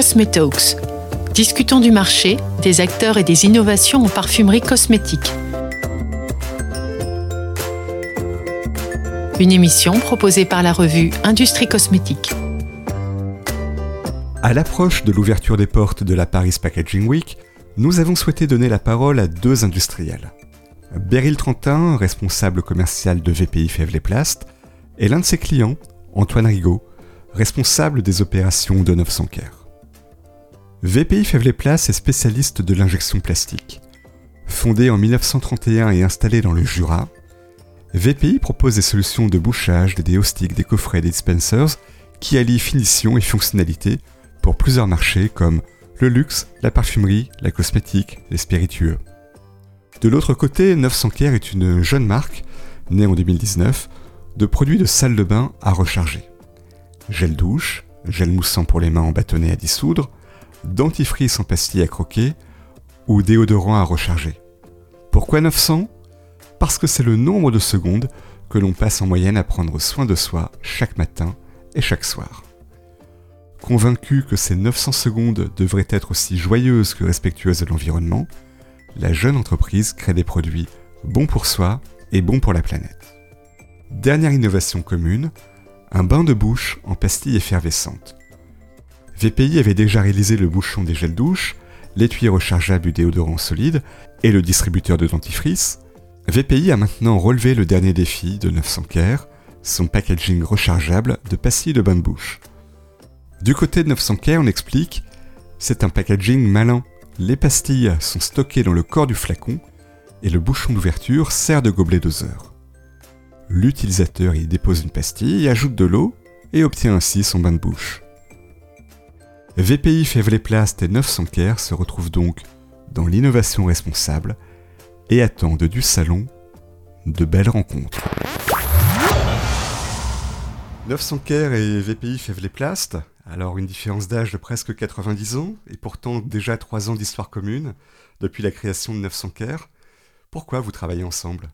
Cosmetalks. Discutons du marché, des acteurs et des innovations en parfumerie cosmétique. Une émission proposée par la revue Industrie Cosmétique. À l'approche de l'ouverture des portes de la Paris Packaging Week, nous avons souhaité donner la parole à deux industriels. Beryl Trentin, responsable commercial de VPI Fèvre Plast, et l'un de ses clients, Antoine Rigaud, responsable des opérations de 900 Care. VPI Fèvre Plast est spécialiste de l'injection plastique. Fondé en 1931 et installé dans le Jura, VPI propose des solutions de bouchage, des déostiques, des coffrets, des dispensers qui allient finition et fonctionnalité pour plusieurs marchés comme le luxe, la parfumerie, la cosmétique, les spiritueux. De l'autre côté, 900 Care est une jeune marque, née en 2019, de produits de salle de bain à recharger. Gel douche, gel moussant pour les mains en bâtonnet à dissoudre, dentifrice en pastille à croquer ou déodorant à recharger. Pourquoi 900 Parce que c'est le nombre de secondes que l'on passe en moyenne à prendre soin de soi chaque matin et chaque soir. Convaincu que ces 900 secondes devraient être aussi joyeuses que respectueuses de l'environnement, la jeune entreprise crée des produits bons pour soi et bons pour la planète. Dernière innovation commune, un bain de bouche en pastille effervescente. VPI avait déjà réalisé le bouchon des gels douche, l'étui rechargeable du déodorant solide et le distributeur de dentifrice. VPI a maintenant relevé le dernier défi de 900 Care, son packaging rechargeable de pastilles de bain de bouche. Du côté de 900 Care, on explique c'est un packaging malin les pastilles sont stockées dans le corps du flacon et le bouchon d'ouverture sert de gobelet doseur. L'utilisateur y dépose une pastille, ajoute de l'eau et obtient ainsi son bain de bouche. VPI Plast et 900 Care se retrouvent donc dans l'innovation responsable et attendent du salon de belles rencontres. 900 Care et VPI Plast alors une différence d'âge de presque 90 ans, et pourtant déjà 3 ans d'histoire commune, depuis la création de 900 Care. Pourquoi vous travaillez ensemble?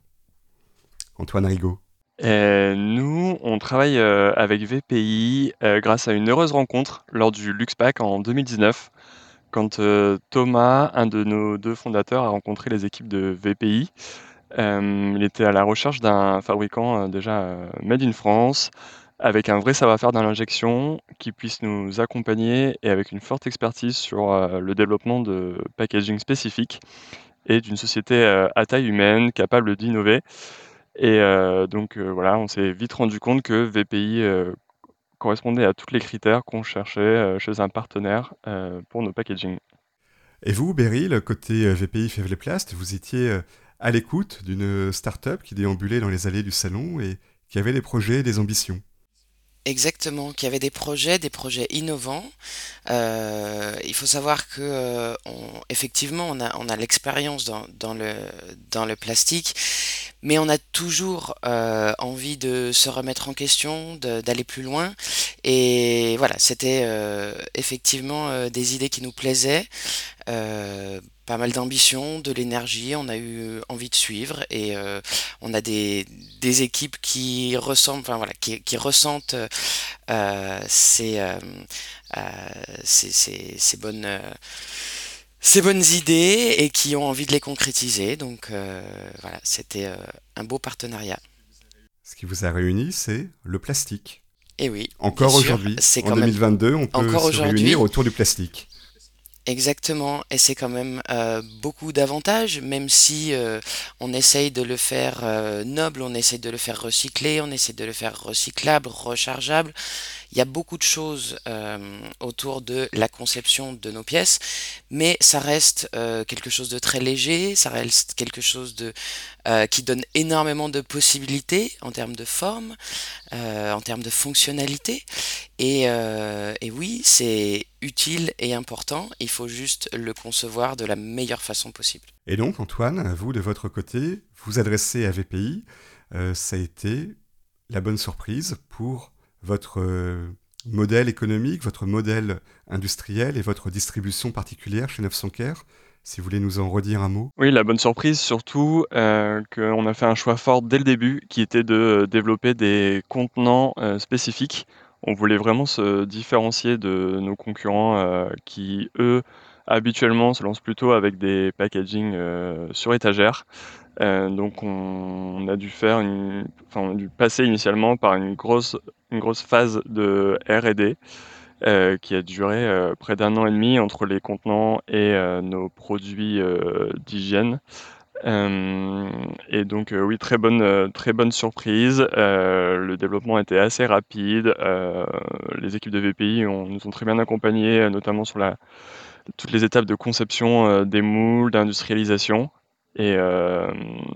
Antoine Rigaud. Euh, nous, on travaille euh, avec VPI euh, grâce à une heureuse rencontre lors du LuxPack en 2019, quand Thomas, un de nos deux fondateurs, a rencontré les équipes de VPI. il était à la recherche d'un fabricant déjà made in France, avec un vrai savoir-faire dans l'injection, qui puisse nous accompagner et avec une forte expertise sur le développement de packaging spécifiques et d'une société à taille humaine capable d'innover. Et euh, donc voilà, on s'est vite rendu compte que VPI correspondait à tous les critères qu'on cherchait chez un partenaire pour nos packaging. Et vous, Beryl, côté VPI Plast, vous étiez à l'écoute d'une start-up qui déambulait dans les allées du salon et qui avait des projets et des ambitions. Exactement, qu'il y avait des projets, des projets innovants. Euh, il faut savoir que euh, effectivement, on a, on a l'expérience dans, dans, le, dans le plastique, mais on a toujours euh, envie de se remettre en question, d'aller plus loin. Et voilà, c'était effectivement des idées qui nous plaisaient pas mal d'ambition, de l'énergie, on a eu euh, envie de suivre et euh, on a des, des, équipes qui ressemblent, enfin voilà, qui, qui ressentent euh, ces, ces, ces, bonnes ces bonnes idées et qui ont envie de les concrétiser. Donc voilà, c'était un beau partenariat. Ce qui vous a réuni, c'est le plastique. Et oui. Encore aujourd'hui, en 2022, on peut se réunir autour du plastique. Exactement, et c'est quand même euh, beaucoup d'avantages, même si euh, on essaye de le faire euh, noble, on essaye de le faire recycler, on essaye de le faire recyclable, rechargeable. Il y a beaucoup de choses autour de la conception de nos pièces, mais ça reste quelque chose de très léger, ça reste quelque chose de qui donne énormément de possibilités en termes de forme, en termes de fonctionnalité. Et, et oui, c'est utile et important, il faut juste le concevoir de la meilleure façon possible. Et donc Antoine, vous de votre côté, vous adressez à VPI, euh, ça a été la bonne surprise pour votre euh, modèle économique, votre modèle industriel et votre distribution particulière chez 900 Care si vous voulez nous en redire un mot. Oui, la bonne surprise surtout euh, qu'on a fait un choix fort dès le début qui était de développer des contenants spécifiques On voulait vraiment se différencier de nos concurrents qui, eux, habituellement se lancent plutôt avec des packaging sur étagère. donc on, a dû faire une, enfin, on a dû passer initialement par une grosse, phase de R&D euh, qui a duré euh, près d'un an et demi entre les contenants et euh, nos produits d'hygiène. Et donc oui, très bonne, très bonne surprise. le développement était assez rapide. les équipes de VPI nous ont très bien accompagnés, notamment sur toutes les étapes de conception des moules, d'industrialisation. Et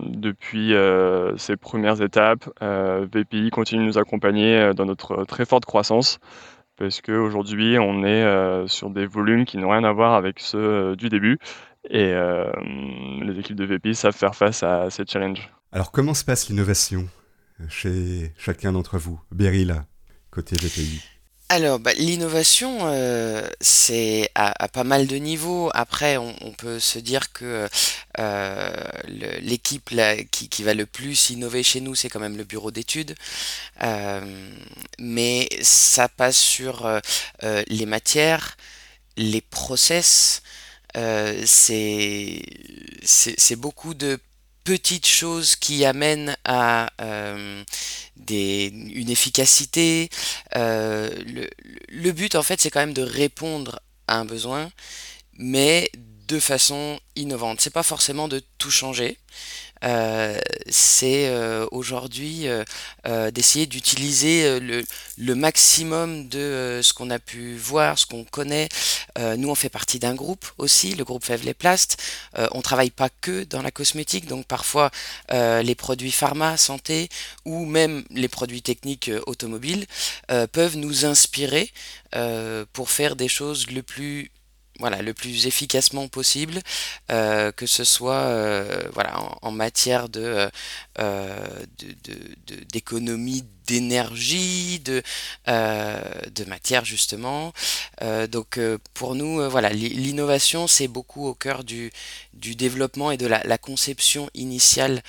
depuis ces premières étapes, VPI continue de nous accompagner dans notre très forte croissance parce qu'aujourd'hui, on est euh, sur des volumes qui n'ont rien à voir avec ceux euh, du début. Et euh, les équipes de VP savent faire face à ces challenges. Alors, comment se passe l'innovation chez chacun d'entre vous Beryl, côté VPI alors, bah, l'innovation, euh, c'est à, pas mal de niveaux. Après, on, peut se dire que euh, l'équipe qui, va le plus innover chez nous, c'est quand même le bureau d'études. Euh, mais ça passe sur les matières, les process. C'est c'est beaucoup de petites choses qui amènent à euh, des, une efficacité. Euh, le, le, but, en fait, c'est quand même de répondre à un besoin, mais de façon innovante. C'est pas forcément de tout changer. Euh, c'est euh, aujourd'hui euh, d'essayer d'utiliser le, maximum de ce qu'on a pu voir, ce qu'on connaît. nous, on fait partie d'un groupe aussi, le groupe Fèvre les Plastes. on travaille pas que dans la cosmétique, donc parfois les produits pharma, santé ou même les produits techniques automobiles peuvent nous inspirer pour faire des choses le plus voilà, le plus efficacement possible, euh, que ce soit euh, en, matière de, euh, d'économie d'énergie, de, de matière justement. donc pour nous, voilà, l'innovation c'est beaucoup au cœur du, du développement et de la, conception initiale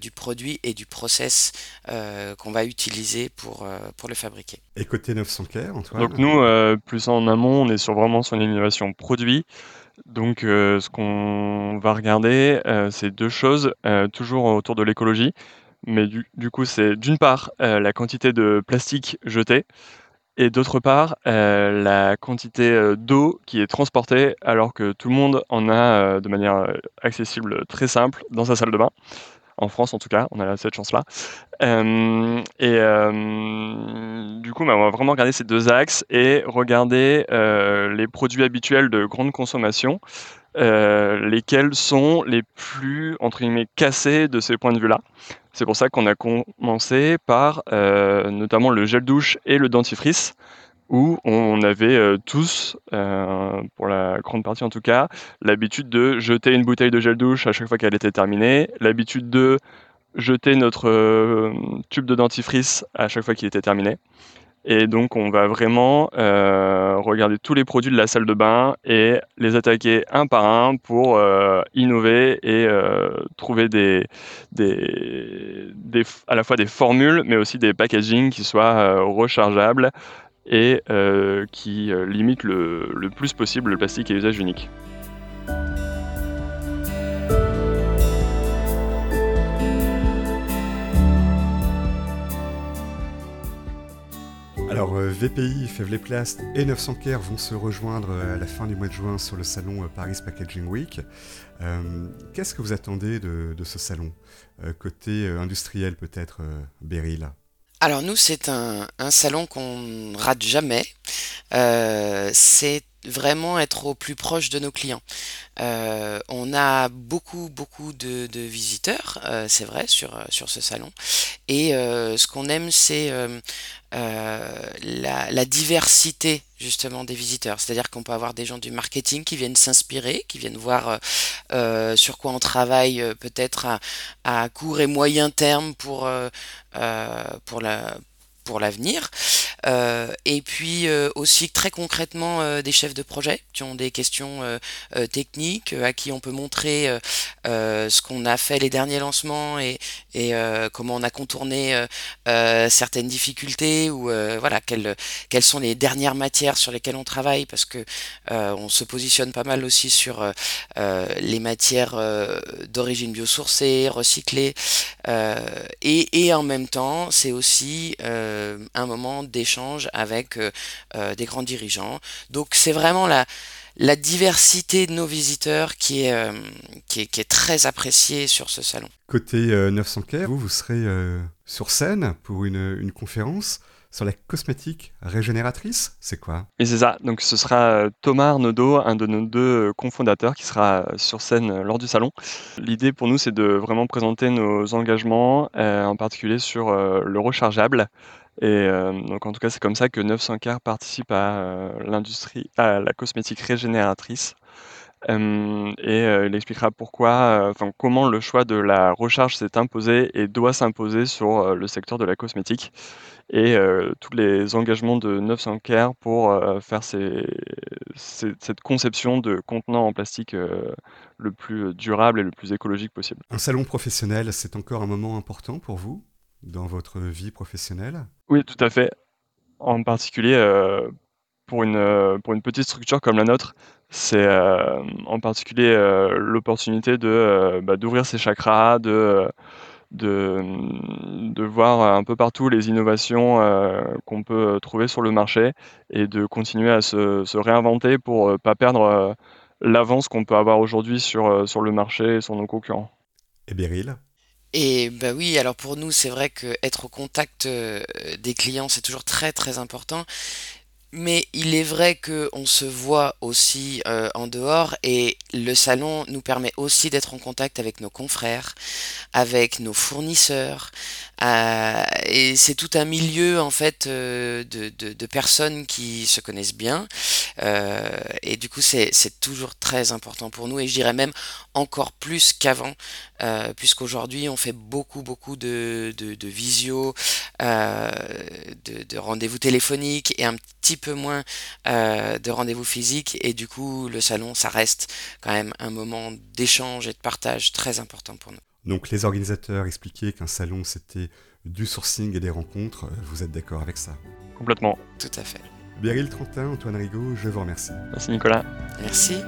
du produit et du process qu'on va utiliser pour, pour le fabriquer. Et côté 900 Antoine? Donc nous, plus en amont, on est sur vraiment sur l'innovation produit. Donc ce qu'on va regarder, c'est deux choses, toujours autour de l'écologie. Mais du, coup, c'est d'une part la quantité de plastique jeté et d'autre part la quantité d'eau qui est transportée alors que tout le monde en a de manière accessible très simple dans sa salle de bain en France en tout cas, on a cette chance-là. Euh, et euh, du coup, bah, on va vraiment regarder ces deux axes et regarder euh, les produits habituels de grande consommation, lesquels sont les plus, entre guillemets, cassés de ces points de vue-là. C'est pour ça qu'on a commencé par notamment le gel douche et le dentifrice où on avait euh, tous, euh, pour la grande partie en tout cas, l'habitude de jeter une bouteille de gel douche à chaque fois qu'elle était terminée, l'habitude de jeter notre euh, tube de dentifrice à chaque fois qu'il était terminé. Et donc on va vraiment regarder tous les produits de la salle de bain et les attaquer un par un pour innover et trouver à la fois des formules mais aussi des packaging qui soient rechargeables, et euh, qui euh, limite le, le, plus possible le plastique à usage unique. Alors euh, VPI, Fèvre Plast et 900 Care vont se rejoindre à la fin du mois de juin sur le salon Paris Packaging Week. Qu'est-ce que vous attendez de, ce salon Côté industriel peut-être, Beryl alors nous, c'est un, salon qu'on rate jamais. Euh, c'est vraiment être au plus proche de nos clients. Euh, on a beaucoup beaucoup de, visiteurs, euh, c'est vrai, sur, sur ce salon. Et ce qu'on aime, c'est la, la, diversité justement des visiteurs. C'est-à-dire qu'on peut avoir des gens du marketing qui viennent s'inspirer, qui viennent voir sur quoi on travaille peut-être à, à, court et moyen terme pour, pour la pour l'avenir. et puis aussi très concrètement des chefs de projet qui ont des questions techniques, à qui on peut montrer ce qu'on a fait les derniers lancements et, et comment on a contourné certaines difficultés ou voilà quelles, quelles sont les dernières matières sur lesquelles on travaille parce que on se positionne pas mal aussi sur les matières d'origine biosourcée, recyclée et, et, en même temps c'est aussi un moment d'échange avec des grands dirigeants. Donc c'est vraiment la la diversité de nos visiteurs qui est, euh, qui est, très appréciée sur ce salon. Côté 900 euh, vous, vous serez euh, sur scène pour une, conférence sur la cosmétique régénératrice, c'est quoi? Et c'est ça, donc ce sera Thomas Arnaudot, un de nos deux cofondateurs, qui sera sur scène lors du salon. L'idée pour nous, c'est de vraiment présenter nos engagements, en particulier sur le rechargeable, et euh, donc en tout cas, c'est comme ça que 900 Car participe à euh, l'industrie, à la cosmétique régénératrice. Euh, et il expliquera pourquoi, enfin comment le choix de la recharge s'est imposé et doit s'imposer sur le secteur de la cosmétique et tous les engagements de 900 Care pour faire cette conception de contenant en plastique le plus durable et le plus écologique possible. Un salon professionnel, c'est encore un moment important pour vous dans votre vie professionnelle? Oui, tout à fait. En particulier, euh, pour, une, euh, pour une petite structure comme la nôtre, c'est euh, en particulier l'opportunité bah, d'ouvrir ses chakras, de, de, de, voir un peu partout les innovations qu'on peut trouver sur le marché et de continuer à se, se réinventer pour ne pas perdre l'avance qu'on peut avoir aujourd'hui sur, sur le marché et sur nos concurrents. Et Beryl? Et bah oui, alors pour nous, c'est vrai que être au contact euh, des clients, c'est toujours très très important. Mais il est vrai qu'on se voit aussi euh, en dehors et le salon nous permet aussi d'être en contact avec nos confrères, avec nos fournisseurs. Euh, et c'est tout un milieu en fait de, de, de, personnes qui se connaissent bien. et du coup, c'est toujours très important pour nous et je dirais même encore plus qu'avant, euh, puisqu'aujourd'hui on fait beaucoup beaucoup de, de, visio, euh, de, rendez-vous téléphoniques et un petit peu moins euh, de rendez-vous physiques et du coup le salon ça reste quand même un moment d'échange et de partage très important pour nous. Donc les organisateurs expliquaient qu'un salon c'était du sourcing et des rencontres, vous êtes d'accord avec ça? Complètement. Tout à fait. Beryl Trentin, Antoine Rigaud, je vous remercie. Merci Nicolas. Merci.